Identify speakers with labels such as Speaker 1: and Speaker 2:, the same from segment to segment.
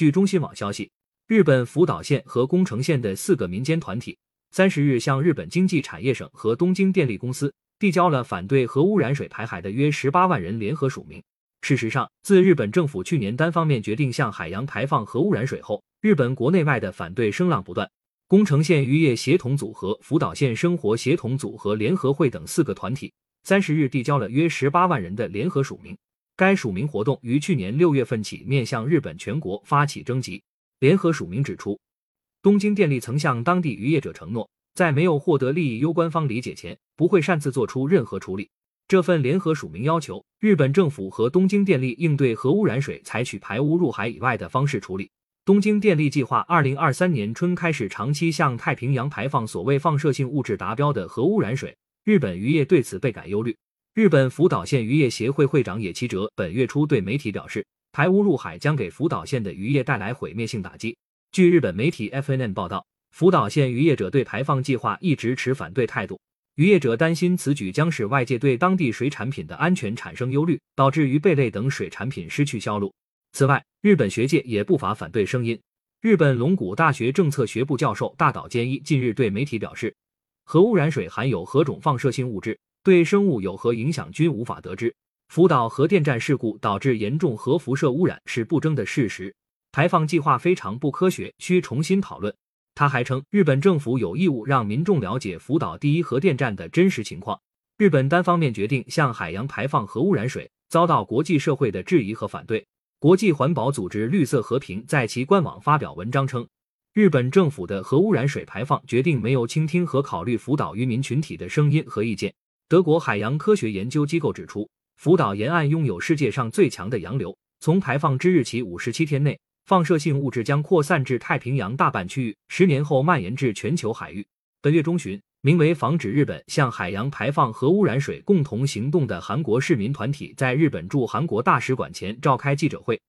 Speaker 1: 据中新网消息，日本福岛县和宫城县的四个民间团体三十日向日本经济产业省和东京电力公司递交了反对核污染水排海的约十八万人联合署名。事实上，自日本政府去年单方面决定向海洋排放核污染水后，日本国内外的反对声浪不断。宫城县渔业协同组合、福岛县生活协同组合联合会等四个团体三十日递交了约十八万人的联合署名。该署名活动于去年六月份起面向日本全国发起征集。联合署名指出，东京电力曾向当地渔业者承诺，在没有获得利益攸关方理解前，不会擅自做出任何处理。这份联合署名要求日本政府和东京电力应对核污染水采取排污入海以外的方式处理。东京电力计划二零二三年春开始长期向太平洋排放所谓放射性物质达标的核污染水。日本渔业对此倍感忧虑。日本福岛县渔业协会会长野崎哲本月初对媒体表示，排污入海将给福岛县的渔业带来毁灭性打击。据日本媒体 FNN 报道，福岛县渔业者对排放计划一直持反对态度。渔业者担心此举将使外界对当地水产品的安全产生忧虑，导致鱼贝类等水产品失去销路。此外，日本学界也不乏反对声音。日本龙谷大学政策学部教授大岛健一近日对媒体表示，核污染水含有何种放射性物质，对生物有何影响均无法得知。福岛核电站事故导致严重核辐射污染是不争的事实，排放计划非常不科学，需重新讨论。他还称，日本政府有义务让民众了解福岛第一核电站的真实情况。日本单方面决定向海洋排放核污染水，遭到国际社会的质疑和反对。国际环保组织绿色和平在其官网发表文章称，日本政府的核污染水排放决定没有倾听和考虑福岛渔民群体的声音和意见。德国海洋科学研究机构指出，福岛沿岸拥有世界上最强的洋流，从排放之日起五十七天内。放射性物质将扩散至太平洋大半区域，十年后蔓延至全球海域。本月中旬，名为“防止日本向海洋排放核污染水共同行动”的韩国市民团体在日本驻韩国大使馆前召开记者会，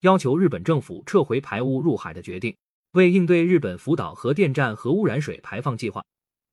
Speaker 1: 要求日本政府撤回排污入海的决定。为应对日本福岛核电站核污染水排放计划，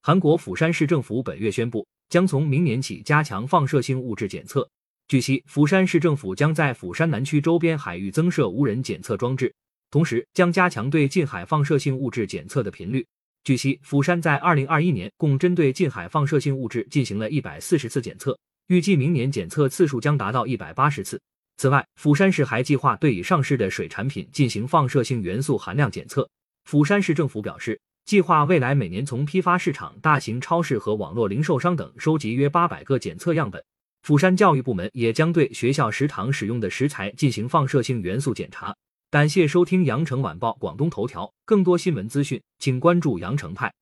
Speaker 1: 韩国釜山市政府本月宣布，将从明年起加强放射性物质检测。据悉，釜山市政府将在釜山南区周边海域增设无人检测装置，同时将加强对近海放射性物质检测的频率。据悉，釜山在二零二一年共针对近海放射性物质进行了一百四十次检测，预计明年检测次数将达到一百八十次。此外，釜山市还计划对已上市的水产品进行放射性元素含量检测。釜山市政府表示，计划未来每年从批发市场、大型超市和网络零售商等收集约八百个检测样本。釜山教育部门也将对学校食堂使用的食材进行放射性元素检查。感谢收听羊城晚报广东头条，更多新闻资讯，请关注羊城派。